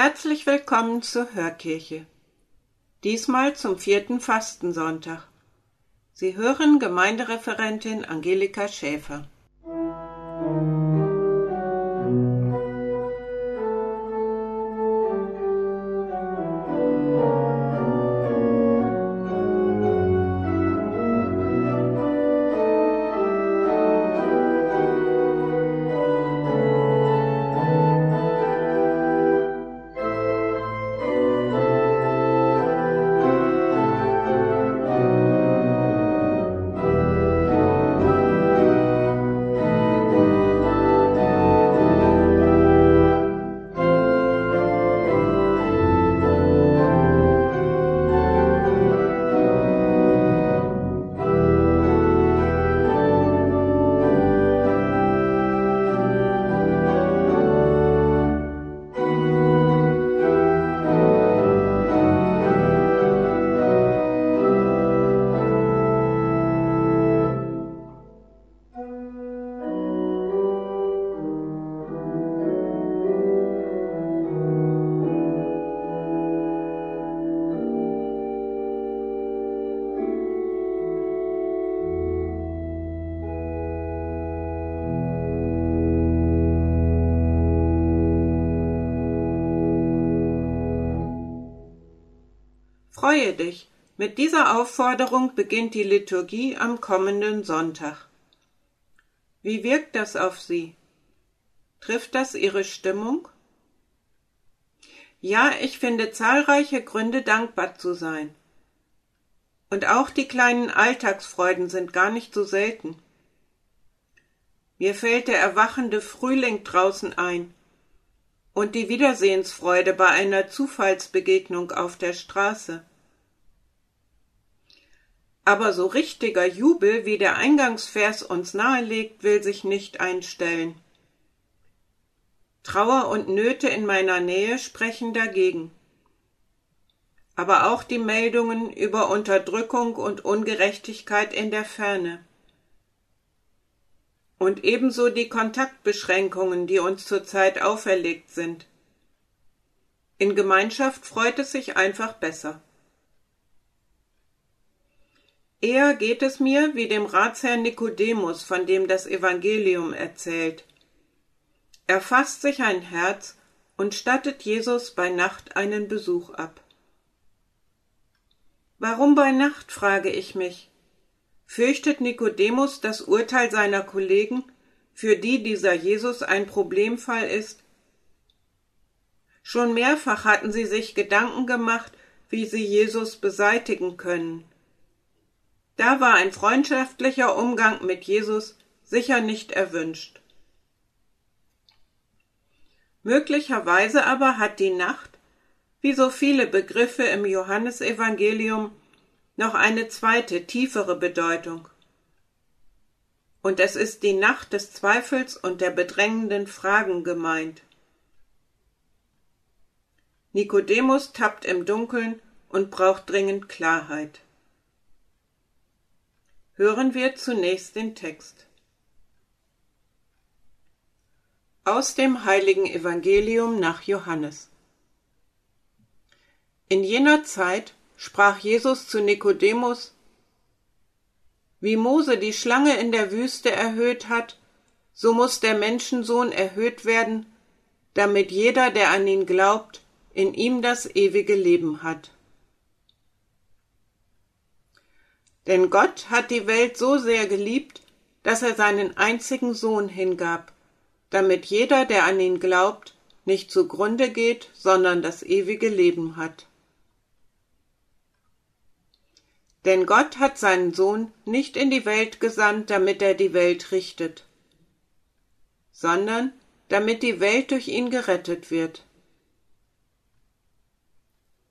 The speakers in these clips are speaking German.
Herzlich willkommen zur Hörkirche. Diesmal zum vierten Fastensonntag. Sie hören Gemeindereferentin Angelika Schäfer. Freue dich. Mit dieser Aufforderung beginnt die Liturgie am kommenden Sonntag. Wie wirkt das auf Sie? Trifft das Ihre Stimmung? Ja, ich finde zahlreiche Gründe, dankbar zu sein. Und auch die kleinen Alltagsfreuden sind gar nicht so selten. Mir fällt der erwachende Frühling draußen ein und die Wiedersehensfreude bei einer Zufallsbegegnung auf der Straße. Aber so richtiger Jubel, wie der Eingangsvers uns nahelegt, will sich nicht einstellen. Trauer und Nöte in meiner Nähe sprechen dagegen. Aber auch die Meldungen über Unterdrückung und Ungerechtigkeit in der Ferne. Und ebenso die Kontaktbeschränkungen, die uns zurzeit auferlegt sind. In Gemeinschaft freut es sich einfach besser. Eher geht es mir wie dem Ratsherrn Nikodemus, von dem das Evangelium erzählt. Er fasst sich ein Herz und stattet Jesus bei Nacht einen Besuch ab. Warum bei Nacht, frage ich mich. Fürchtet Nikodemus das Urteil seiner Kollegen, für die dieser Jesus ein Problemfall ist? Schon mehrfach hatten sie sich Gedanken gemacht, wie sie Jesus beseitigen können. Da war ein freundschaftlicher Umgang mit Jesus sicher nicht erwünscht. Möglicherweise aber hat die Nacht, wie so viele Begriffe im Johannesevangelium, noch eine zweite, tiefere Bedeutung. Und es ist die Nacht des Zweifels und der bedrängenden Fragen gemeint. Nikodemus tappt im Dunkeln und braucht dringend Klarheit. Hören wir zunächst den Text. Aus dem heiligen Evangelium nach Johannes. In jener Zeit sprach Jesus zu Nikodemus, wie Mose die Schlange in der Wüste erhöht hat, so muss der Menschensohn erhöht werden, damit jeder, der an ihn glaubt, in ihm das ewige Leben hat. Denn Gott hat die Welt so sehr geliebt, dass er seinen einzigen Sohn hingab, damit jeder, der an ihn glaubt, nicht zugrunde geht, sondern das ewige Leben hat. Denn Gott hat seinen Sohn nicht in die Welt gesandt, damit er die Welt richtet, sondern damit die Welt durch ihn gerettet wird.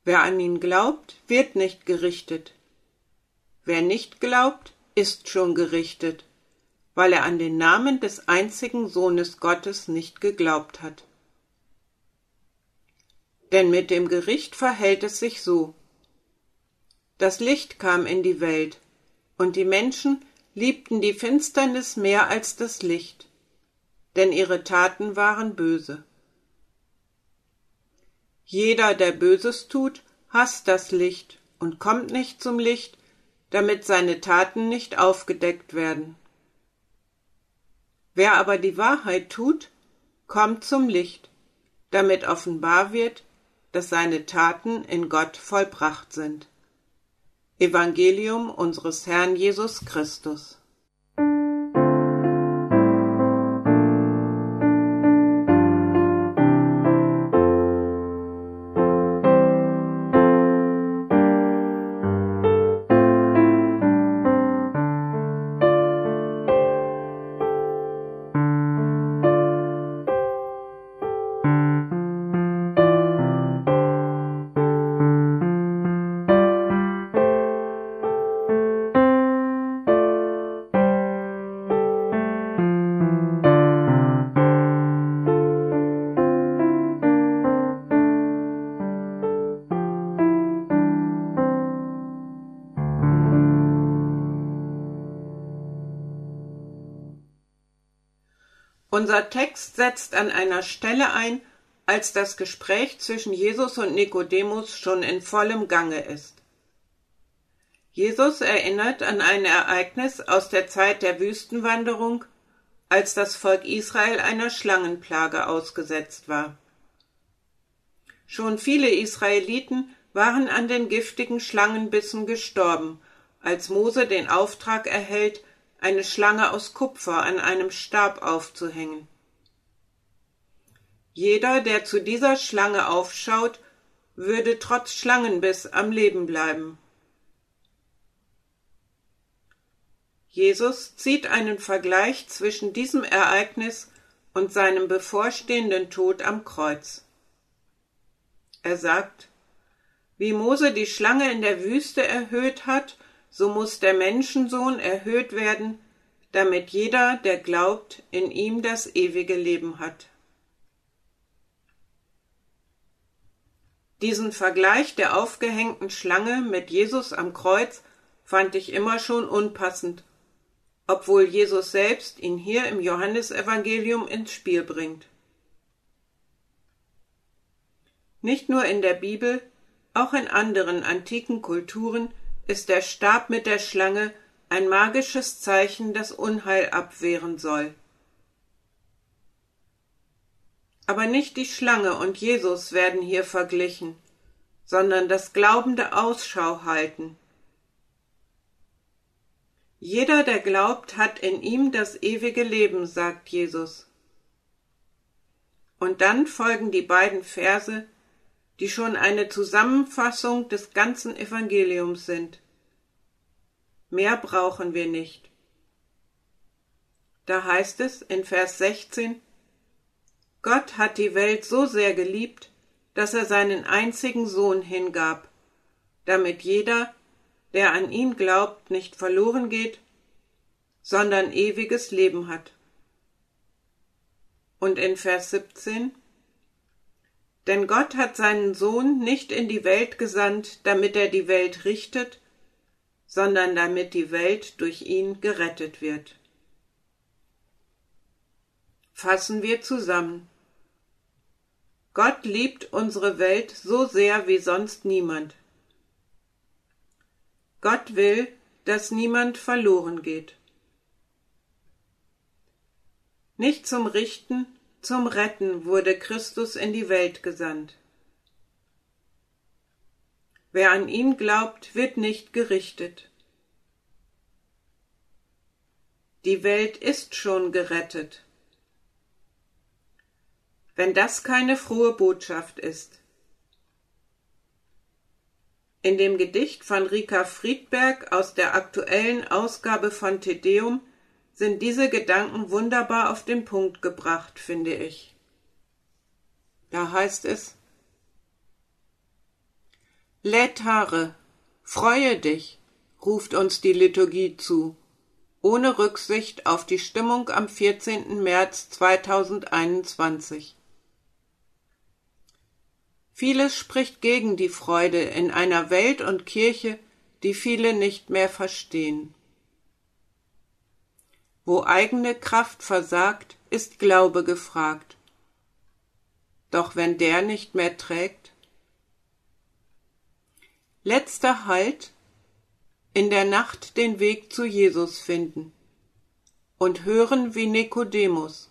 Wer an ihn glaubt, wird nicht gerichtet. Wer nicht glaubt, ist schon gerichtet, weil er an den Namen des einzigen Sohnes Gottes nicht geglaubt hat. Denn mit dem Gericht verhält es sich so. Das Licht kam in die Welt, und die Menschen liebten die Finsternis mehr als das Licht, denn ihre Taten waren böse. Jeder, der Böses tut, hasst das Licht und kommt nicht zum Licht, damit seine Taten nicht aufgedeckt werden. Wer aber die Wahrheit tut, kommt zum Licht, damit offenbar wird, dass seine Taten in Gott vollbracht sind. Evangelium unseres Herrn Jesus Christus. Unser Text setzt an einer Stelle ein, als das Gespräch zwischen Jesus und Nikodemus schon in vollem Gange ist. Jesus erinnert an ein Ereignis aus der Zeit der Wüstenwanderung, als das Volk Israel einer Schlangenplage ausgesetzt war. Schon viele Israeliten waren an den giftigen Schlangenbissen gestorben, als Mose den Auftrag erhält, eine Schlange aus Kupfer an einem Stab aufzuhängen. Jeder, der zu dieser Schlange aufschaut, würde trotz Schlangenbiss am Leben bleiben. Jesus zieht einen Vergleich zwischen diesem Ereignis und seinem bevorstehenden Tod am Kreuz. Er sagt, wie Mose die Schlange in der Wüste erhöht hat so muss der Menschensohn erhöht werden, damit jeder, der glaubt, in ihm das ewige Leben hat. Diesen Vergleich der aufgehängten Schlange mit Jesus am Kreuz fand ich immer schon unpassend, obwohl Jesus selbst ihn hier im Johannesevangelium ins Spiel bringt. Nicht nur in der Bibel, auch in anderen antiken Kulturen ist der Stab mit der Schlange ein magisches Zeichen, das Unheil abwehren soll. Aber nicht die Schlange und Jesus werden hier verglichen, sondern das glaubende Ausschau halten. Jeder, der glaubt, hat in ihm das ewige Leben, sagt Jesus. Und dann folgen die beiden Verse, die schon eine Zusammenfassung des ganzen Evangeliums sind. Mehr brauchen wir nicht. Da heißt es in Vers 16, Gott hat die Welt so sehr geliebt, dass er seinen einzigen Sohn hingab, damit jeder, der an ihn glaubt, nicht verloren geht, sondern ewiges Leben hat. Und in Vers 17, denn Gott hat seinen Sohn nicht in die Welt gesandt, damit er die Welt richtet, sondern damit die Welt durch ihn gerettet wird. Fassen wir zusammen. Gott liebt unsere Welt so sehr wie sonst niemand. Gott will, dass niemand verloren geht. Nicht zum Richten, zum Retten wurde Christus in die Welt gesandt. Wer an ihn glaubt, wird nicht gerichtet. Die Welt ist schon gerettet. Wenn das keine frohe Botschaft ist. In dem Gedicht von Rika Friedberg aus der aktuellen Ausgabe von Tedeum sind diese Gedanken wunderbar auf den Punkt gebracht, finde ich. Da heißt es Lätare, freue dich, ruft uns die Liturgie zu, ohne Rücksicht auf die Stimmung am 14. März 2021. Vieles spricht gegen die Freude in einer Welt und Kirche, die viele nicht mehr verstehen. Wo eigene Kraft versagt, ist Glaube gefragt. Doch wenn der nicht mehr trägt, Letzter Halt, in der Nacht den Weg zu Jesus finden und hören wie Nikodemus.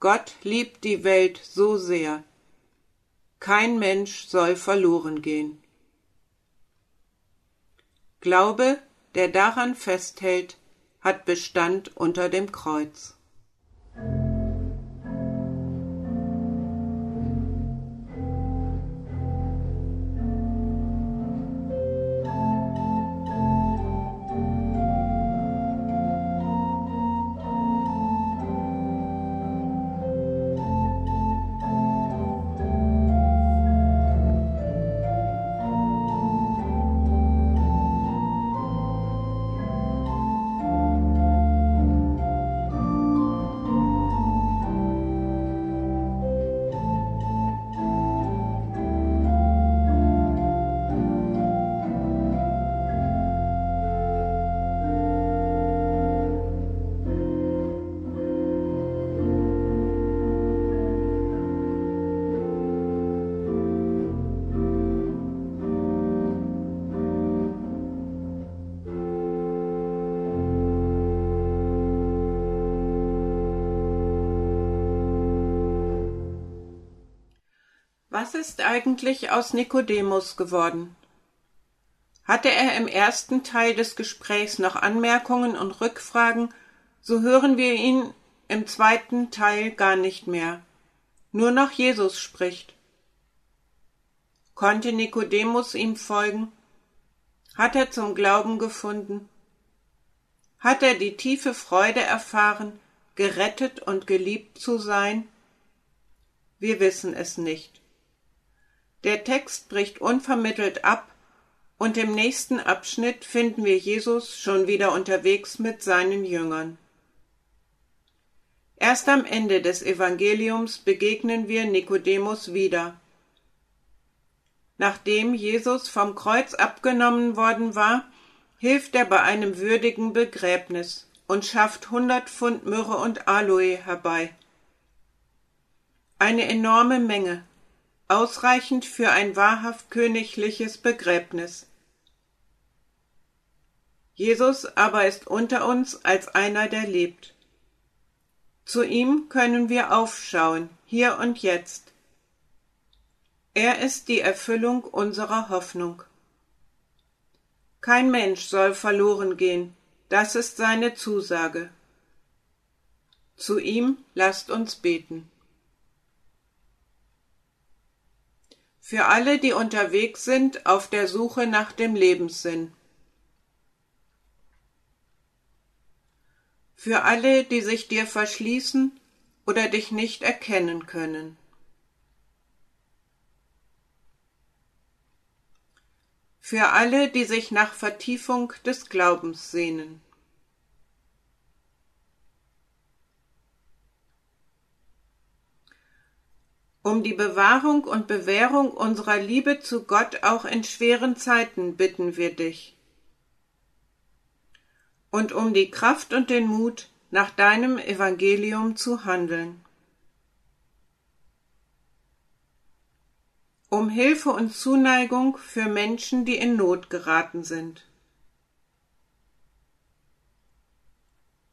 Gott liebt die Welt so sehr, kein Mensch soll verloren gehen. Glaube, der daran festhält, hat Bestand unter dem Kreuz. Was ist eigentlich aus Nikodemus geworden? Hatte er im ersten Teil des Gesprächs noch Anmerkungen und Rückfragen, so hören wir ihn im zweiten Teil gar nicht mehr. Nur noch Jesus spricht. Konnte Nikodemus ihm folgen? Hat er zum Glauben gefunden? Hat er die tiefe Freude erfahren, gerettet und geliebt zu sein? Wir wissen es nicht. Der Text bricht unvermittelt ab und im nächsten Abschnitt finden wir Jesus schon wieder unterwegs mit seinen Jüngern. Erst am Ende des Evangeliums begegnen wir Nikodemus wieder. Nachdem Jesus vom Kreuz abgenommen worden war, hilft er bei einem würdigen Begräbnis und schafft hundert Pfund Myrrhe und Aloe herbei. Eine enorme Menge, ausreichend für ein wahrhaft königliches Begräbnis. Jesus aber ist unter uns als einer, der lebt. Zu ihm können wir aufschauen, hier und jetzt. Er ist die Erfüllung unserer Hoffnung. Kein Mensch soll verloren gehen, das ist seine Zusage. Zu ihm lasst uns beten. Für alle, die unterwegs sind auf der Suche nach dem Lebenssinn. Für alle, die sich dir verschließen oder dich nicht erkennen können. Für alle, die sich nach Vertiefung des Glaubens sehnen. Um die Bewahrung und Bewährung unserer Liebe zu Gott auch in schweren Zeiten bitten wir dich. Und um die Kraft und den Mut, nach deinem Evangelium zu handeln. Um Hilfe und Zuneigung für Menschen, die in Not geraten sind.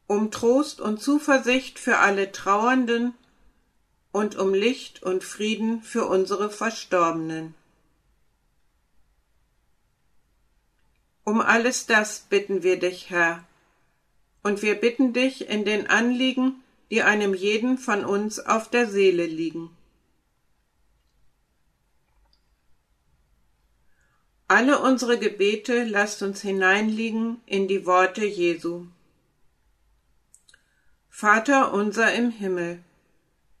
Um Trost und Zuversicht für alle Trauernden und um Licht und Frieden für unsere Verstorbenen. Um alles das bitten wir dich, Herr, und wir bitten dich in den Anliegen, die einem jeden von uns auf der Seele liegen. Alle unsere Gebete lasst uns hineinliegen in die Worte Jesu. Vater unser im Himmel,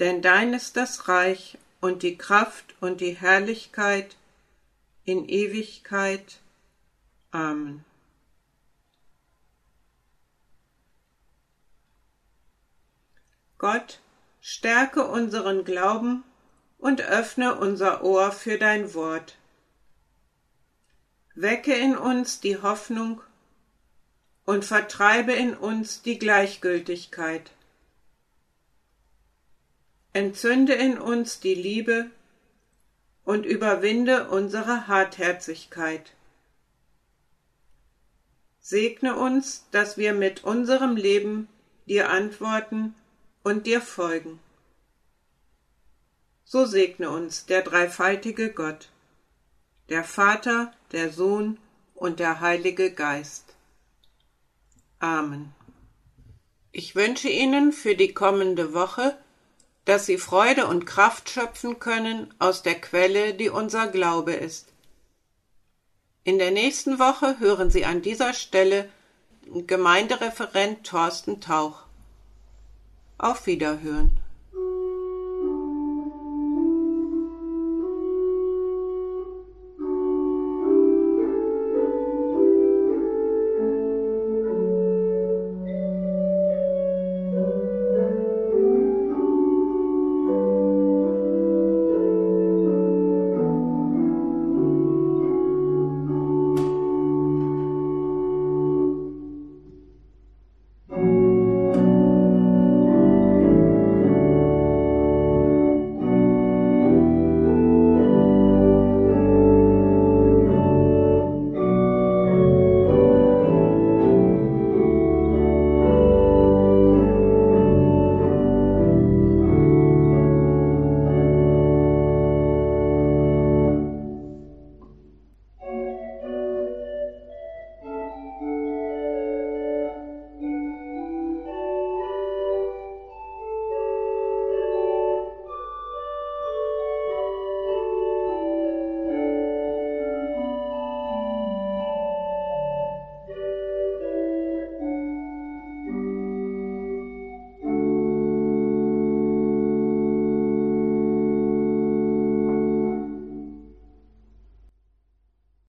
denn dein ist das Reich und die Kraft und die Herrlichkeit in Ewigkeit. Amen. Gott, stärke unseren Glauben und öffne unser Ohr für dein Wort. Wecke in uns die Hoffnung und vertreibe in uns die Gleichgültigkeit. Entzünde in uns die Liebe und überwinde unsere Hartherzigkeit. Segne uns, dass wir mit unserem Leben dir antworten und dir folgen. So segne uns der dreifaltige Gott, der Vater, der Sohn und der Heilige Geist. Amen. Ich wünsche Ihnen für die kommende Woche dass sie Freude und Kraft schöpfen können aus der Quelle, die unser Glaube ist. In der nächsten Woche hören Sie an dieser Stelle Gemeindereferent Thorsten Tauch. Auf Wiederhören.